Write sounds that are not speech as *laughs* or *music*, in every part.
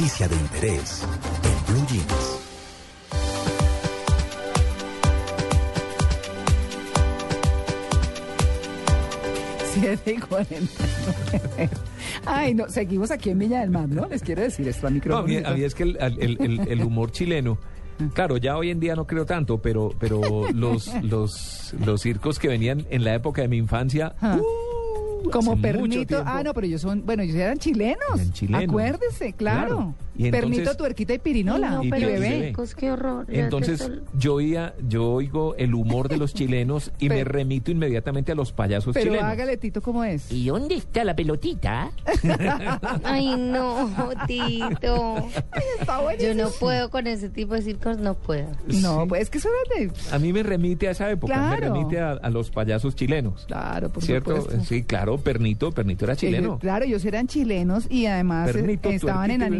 Noticia de interés en Blue Jeans. Siete y cuarenta. Ay, no, seguimos aquí en Villa del Mar, ¿no? Les quiero decir esto a No, a micrófono. mí, a mí es que el, el- el- el humor chileno, claro, ya hoy en día no creo tanto, pero, pero los, los, los circos que venían en la época de mi infancia, uh, Como tiempo. Ah, no, pero ellos son, bueno, ellos eran chilenos. Eran chilenos. Acuérdese, claro. Claro. Y Pernito, entonces- tuerquita y pirinola. No, Y pero bebé. chicos, qué horror. Entonces yo oía, yo oigo el humor de los *laughs* chilenos y me Pero- remito inmediatamente a los payasos Pero chilenos. hágale, Tito, ¿cómo es? ¿Y dónde está la pelotita? *laughs* Ay, no, Tito. Está Yo buenísimo. no puedo con ese tipo de circos, no puedo. No, pues es que eso era de... A mí me remite a esa época, me Claro. remite a, a los payasos chilenos. Claro, por ¿Cierto? supuesto. Sí, claro, Pernito, Pernito era chileno. Ellos- claro, ellos eran chilenos y además eh, Pernito, estaban en tuerquita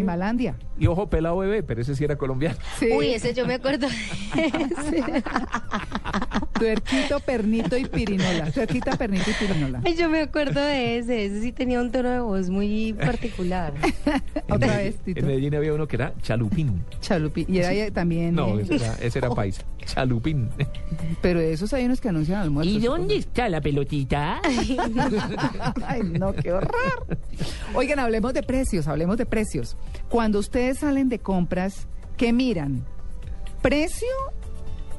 y ojo pelado bebé, pero ese sí era colombiano. Sí. Uy, ese yo me acuerdo. *laughs* Tuerquito, pernito y pirinola. Tuerquita, pernito y pirinola. Ay, yo me acuerdo de ese. Ese sí tenía un tono de voz muy particular. *laughs* En Otra Medellín- vez, Tito. En Medellín había uno que era Chalupín. Chalupi. Y era también... No, eh, ese era, ese era paisa. Chalupín. Pero de esos hay unos que anuncian almuerzos. ¿Y dónde está la pelotita? *laughs* Ay, no, qué horror. Oigan, hablemos de precios, hablemos de precios. Cuando ustedes salen de compras, ¿qué miran? ¿Precio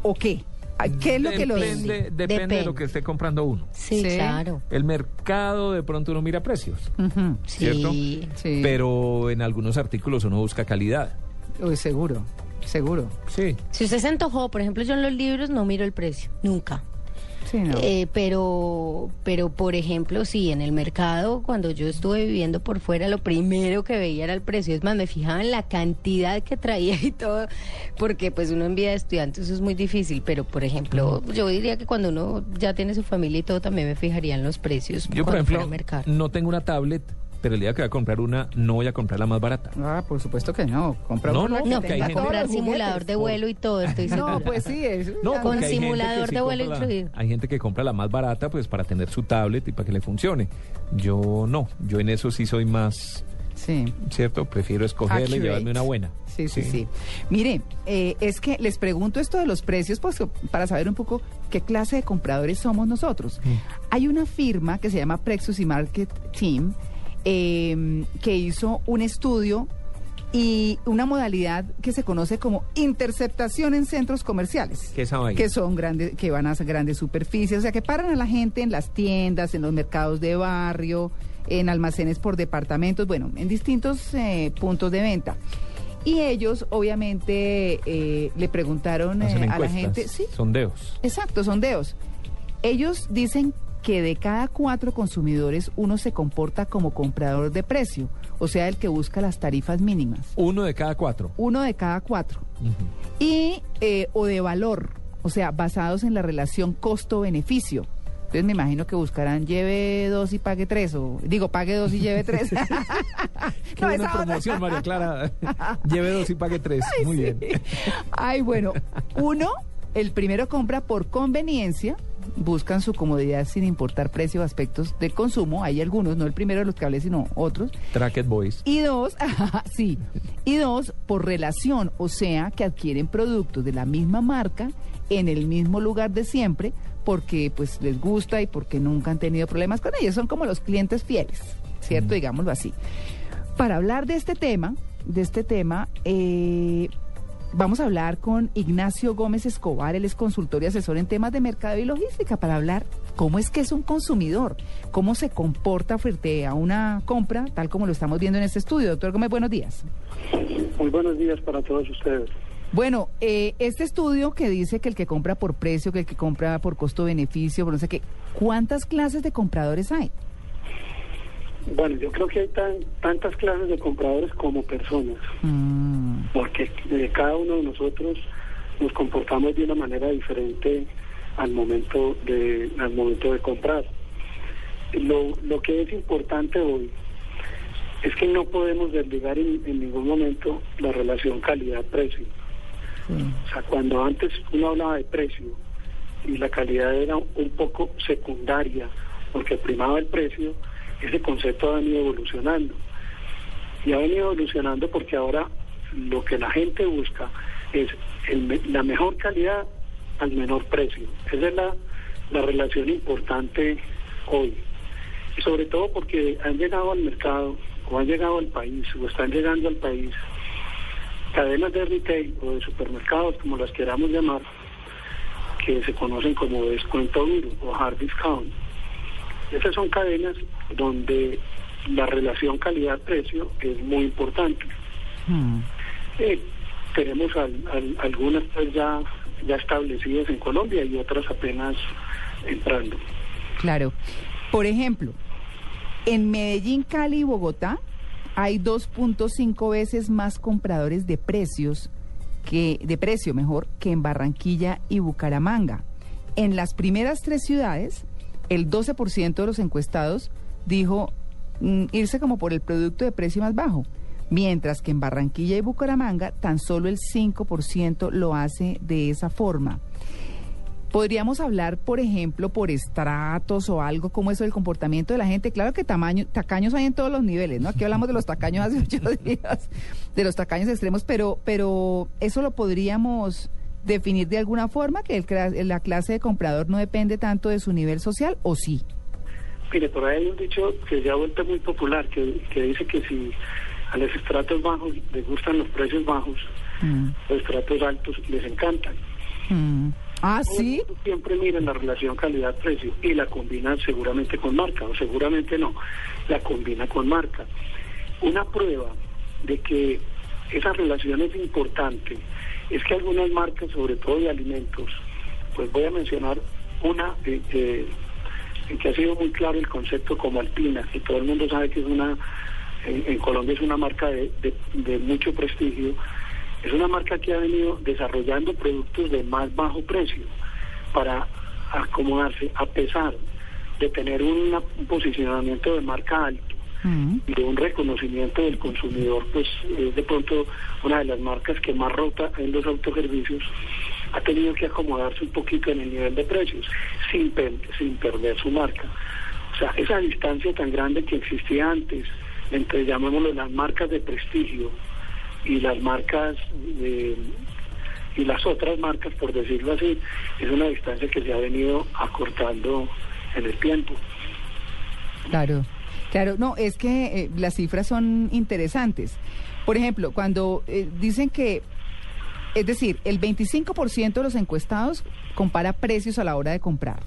o qué? ¿A ¿Qué es lo que los... Depende, depende de Depende. lo que esté comprando uno. Sí, Sí. claro. El mercado de pronto uno mira precios, ¿cierto? Sí. sí, Pero en algunos artículos uno busca calidad. Uy, seguro, seguro. Sí. Si usted se antojó, por ejemplo, yo en los libros no miro el precio, nunca. Sí, no. Eh, pero, pero por ejemplo, sí, en el mercado, cuando yo estuve viviendo por fuera, lo primero que veía era el precio. Es más, me fijaba en la cantidad que traía y todo, porque pues uno en vida de estudiante eso es muy difícil. Pero, por ejemplo, yo diría que cuando uno ya tiene su familia y todo, también me fijaría en los precios. Yo, por ejemplo, mercado. no tengo una tablet, pero el día que voy a comprar una, no voy a comprar la más barata. Ah, por supuesto que no. Compra No, una no, que No, tenga gente- todos comprar simulador de vuelo y todo, estoy segura. No, pues sí, es. No, Con porque hay gente simulador sí de vuelo compra la- incluido. hay gente que compra la más barata pues para tener su tablet y para que le funcione. Yo no, yo en eso sí soy más, Sí. ¿cierto? Prefiero escogerle y llevarme una buena. Sí, sí, sí. Mire, eh, es que les pregunto esto de los precios, pues para saber un poco qué clase de compradores somos nosotros. Hay una firma que se llama Prexus y Market Team eh, que hizo un estudio y una modalidad que se conoce como interceptación en centros comerciales. ¿Qué? Que son grandes, que van a grandes superficies, o sea, que paran a la gente en las tiendas, en los mercados de barrio, en almacenes por departamentos, bueno, en distintos eh, puntos de venta. Y ellos, obviamente, eh, le preguntaron eh, a la gente, sí, sondeos. Exacto, sondeos. Ellos dicen que de cada cuatro consumidores uno se comporta como comprador de precio, o sea, el que busca las tarifas mínimas. Uno de cada cuatro. Uno de cada cuatro. Y, eh, o de valor, o sea, basados en la relación costo-beneficio. Entonces me imagino que buscarán lleve dos y pague tres, o digo, pague dos y lleve tres. *laughs* Qué *laughs* No, buena otra- promoción, María Clara. *laughs* Lleve dos y pague tres. Muy bien. Ay, bueno, uno, el primero compra por conveniencia, buscan su comodidad sin importar precio o aspectos del consumo. Hay algunos, no el primero de los que hablé, sino otros. Tracket Boys. Y dos, *laughs* sí, y dos, por relación, o sea, que adquieren productos de la misma marca en el mismo lugar de siempre, porque pues les gusta y porque nunca han tenido problemas con ellos. Son como los clientes fieles, ¿cierto? Digámoslo así. Para hablar de este tema, de este tema, eh, vamos a hablar con Ignacio Gómez Escobar, él es consultor y asesor en temas de mercado y logística, para hablar cómo es que es un consumidor, cómo se comporta frente a una compra, tal como lo estamos viendo en este estudio. Doctor Gómez, buenos días. Muy buenos días para todos ustedes. Bueno, eh, este estudio que dice que el que compra por precio, que el que compra por costo-beneficio, por no sé qué, ¿cuántas clases de compradores hay? Bueno, yo creo que hay tan, tantas clases de compradores como personas, Mm, porque eh, cada uno de nosotros nos comportamos de una manera diferente al momento de, al momento de comprar. Lo, lo que es importante hoy es que no podemos desligar en, en ningún momento la relación calidad-precio. sí. O sea, cuando antes uno hablaba de precio y la calidad era un poco secundaria, porque primaba el precio, ese concepto ha venido evolucionando. Y ha venido evolucionando porque ahora lo que la gente busca es la mejor calidad al menor precio. Esa es la, la relación importante hoy. Y sobre todo porque han llegado al mercado, o han llegado al país, o están llegando al país, cadenas de retail o de supermercados, como las queramos llamar, que se conocen como descuento duro o hard discount. Esas son cadenas donde la relación calidad-precio es muy importante. Mm. Eh, tenemos al- al- algunas pues ya, ya establecidas en Colombia y otras apenas entrando. Claro. Por ejemplo, en Medellín, Cali y Bogotá hay 2.5 veces más compradores de precios que de precio mejor que en Barranquilla y Bucaramanga. En las primeras tres ciudades, el 12% de los encuestados dijo mm, irse como por el producto de precio más bajo, mientras que en Barranquilla y Bucaramanga tan solo el 5% lo hace de esa forma. Podríamos hablar, por ejemplo, por estratos o algo como eso del comportamiento de la gente. Claro que tamaño, tacaños hay en todos los niveles, ¿no? Aquí hablamos de los tacaños hace *laughs* ocho días, de los tacaños extremos, pero, pero eso lo podríamos definir de alguna forma, que el la clase de comprador no depende tanto de su nivel social, ¿o sí? Mire, por ahí hay un dicho que ya ha vuelto muy popular, que, que dice que si a los estratos bajos les gustan los precios bajos, Mm, los estratos altos les encantan. mm. Ah, sí. Siempre miran la relación calidad-precio y la combinan seguramente con marca, o seguramente no, la combina con marca. Una prueba de que esa relación es importante es que algunas marcas, sobre todo de alimentos, pues voy a mencionar una eh, eh, que ha sido muy claro el concepto como Alpina, que todo el mundo sabe que es una, en, Colombia es una marca de, mucho prestigio, es una marca que ha venido desarrollando productos de más bajo precio para acomodarse a pesar de tener un posicionamiento de marca alto Mm, y de un reconocimiento del consumidor, pues es de pronto una de las marcas que más rota en los autoservicios, ha tenido que acomodarse un poquito en el nivel de precios sin, per- sin perder su marca. O sea, esa distancia tan grande que existía antes entre, llamémoslo, las marcas de prestigio y las marcas de- y las otras marcas, por decirlo así, es una distancia que se ha venido acortando en el tiempo. Claro, claro, no, es que eh, las cifras son interesantes. Por ejemplo, cuando eh, dicen que, es decir, el 25% de los encuestados compara precios a la hora de comprar.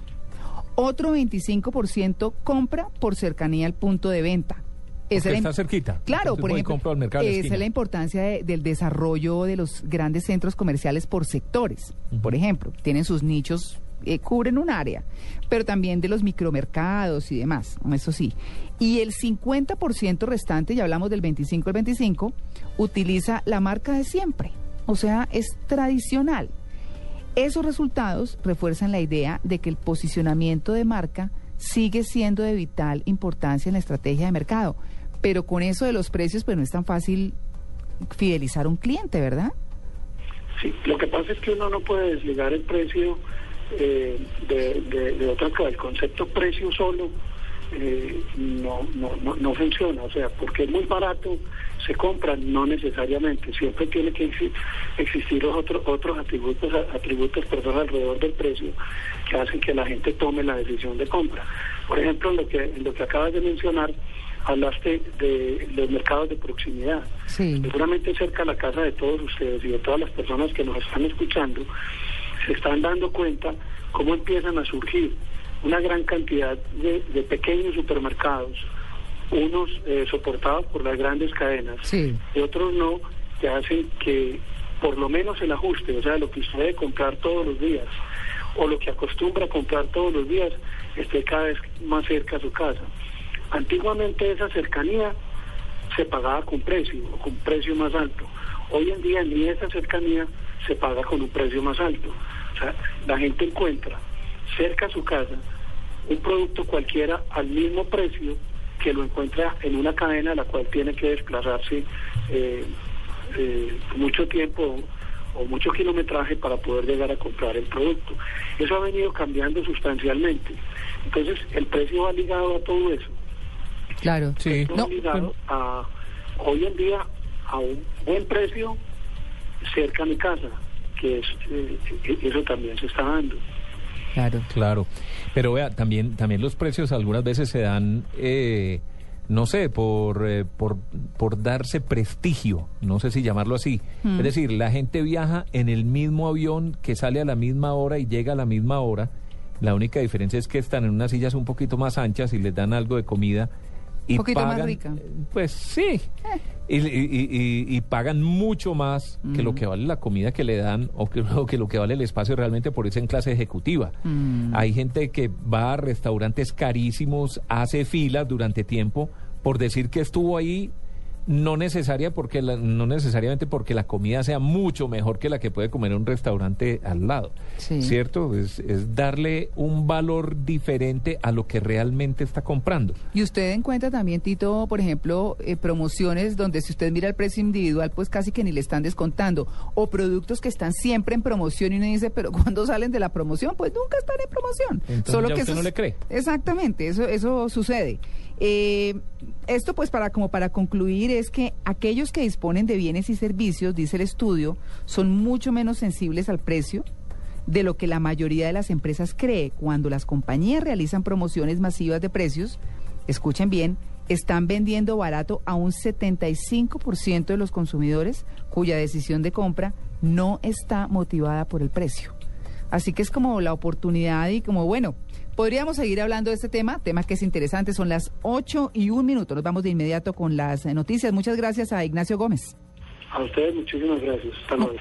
Otro 25% compra por cercanía al punto de venta. Esa está cerquita. Claro, por ejemplo, al mercado esa es la importancia de- del desarrollo de los grandes centros comerciales por sectores. Por ejemplo, tienen sus nichos, eh, cubren un área, pero también de los micromercados y demás, eso sí. Y el 50% restante, ya hablamos del 25 al 25, utiliza la marca de siempre, o sea, es tradicional. Esos resultados refuerzan la idea de que el posicionamiento de marca sigue siendo de vital importancia en la estrategia de mercado. Pero con eso de los precios, pues no es tan fácil fidelizar a un cliente, ¿verdad? Sí, lo que pasa es que uno no puede desligar el precio eh, de, de, de otra cosa. El concepto precio solo eh, no, no, no, no funciona. O sea, porque es muy barato, se compra, no necesariamente. Siempre tiene que exi- existir los otros otros atributos, atributos perdón, alrededor del precio que hacen que la gente tome la decisión de compra. Por ejemplo, en lo que, en lo que acabas de mencionar, hablaste de los mercados de proximidad. Sí. Seguramente cerca a la casa de todos ustedes y de todas las personas que nos están escuchando, se están dando cuenta cómo empiezan a surgir una gran cantidad de, de pequeños supermercados, unos eh, soportados por las grandes cadenas Sí. y otros no, que hacen que por lo menos el ajuste, o sea, lo que usted debe comprar todos los días o lo que acostumbra a comprar todos los días, esté cada vez más cerca a su casa. Antiguamente esa cercanía se pagaba con precio, o con precio más alto. Hoy en día ni esa cercanía se paga con un precio más alto. O sea, la gente encuentra cerca a su casa un producto cualquiera al mismo precio que lo encuentra en una cadena a la cual tiene que desplazarse eh, eh, mucho tiempo o mucho kilometraje para poder llegar a comprar el producto. Eso ha venido cambiando sustancialmente. Entonces, el precio va ligado a todo eso. Claro. Sí. No, a, hoy en día, a un buen precio cerca a mi casa, que es, eh, eso también se está dando. Claro. Claro, pero vea, también, también los precios algunas veces se dan, eh, no sé, por, eh, por, por darse prestigio, no sé si llamarlo así. Es decir, la gente viaja en el mismo avión que sale a la misma hora y llega a la misma hora. La única diferencia es que están en unas sillas un poquito más anchas y les dan algo de comida. Y Un poquito más pagan, rica. Pues sí. Y, y- y- y- y pagan mucho más que lo que vale la comida que le dan o que, *laughs* o que lo que vale el espacio realmente por irse en clase ejecutiva. Hay gente que va a restaurantes carísimos, hace filas durante tiempo por decir que estuvo ahí, no necesaria porque la- no necesariamente porque la comida sea mucho mejor que la que puede comer en un restaurante al lado. Sí. ¿Cierto? Es, es darle un valor diferente a lo que realmente está comprando. Y usted encuentra también, Tito, por ejemplo, eh, promociones donde si usted mira el precio individual, pues casi que ni le están descontando. O productos que están siempre en promoción y uno dice, pero cuando *laughs* salen de la promoción? Pues nunca están en promoción. Entonces ya que usted eso no le cree. Exactamente, eso, eso sucede. Eh, esto pues para como para concluir es que aquellos que disponen de bienes y servicios, dice el estudio, son mucho menos sensibles al precio de lo que la mayoría de las empresas cree cuando las compañías realizan promociones masivas de precios. Escuchen bien, están vendiendo barato a un 75% de los consumidores cuya decisión de compra no está motivada por el precio. Así que es como la oportunidad y como, bueno, podríamos seguir hablando de este tema, tema que es interesante. Son las 8 y un minuto. Nos vamos de inmediato con las noticias. Muchas gracias a Ignacio Gómez. A ustedes muchísimas gracias. Hasta luego.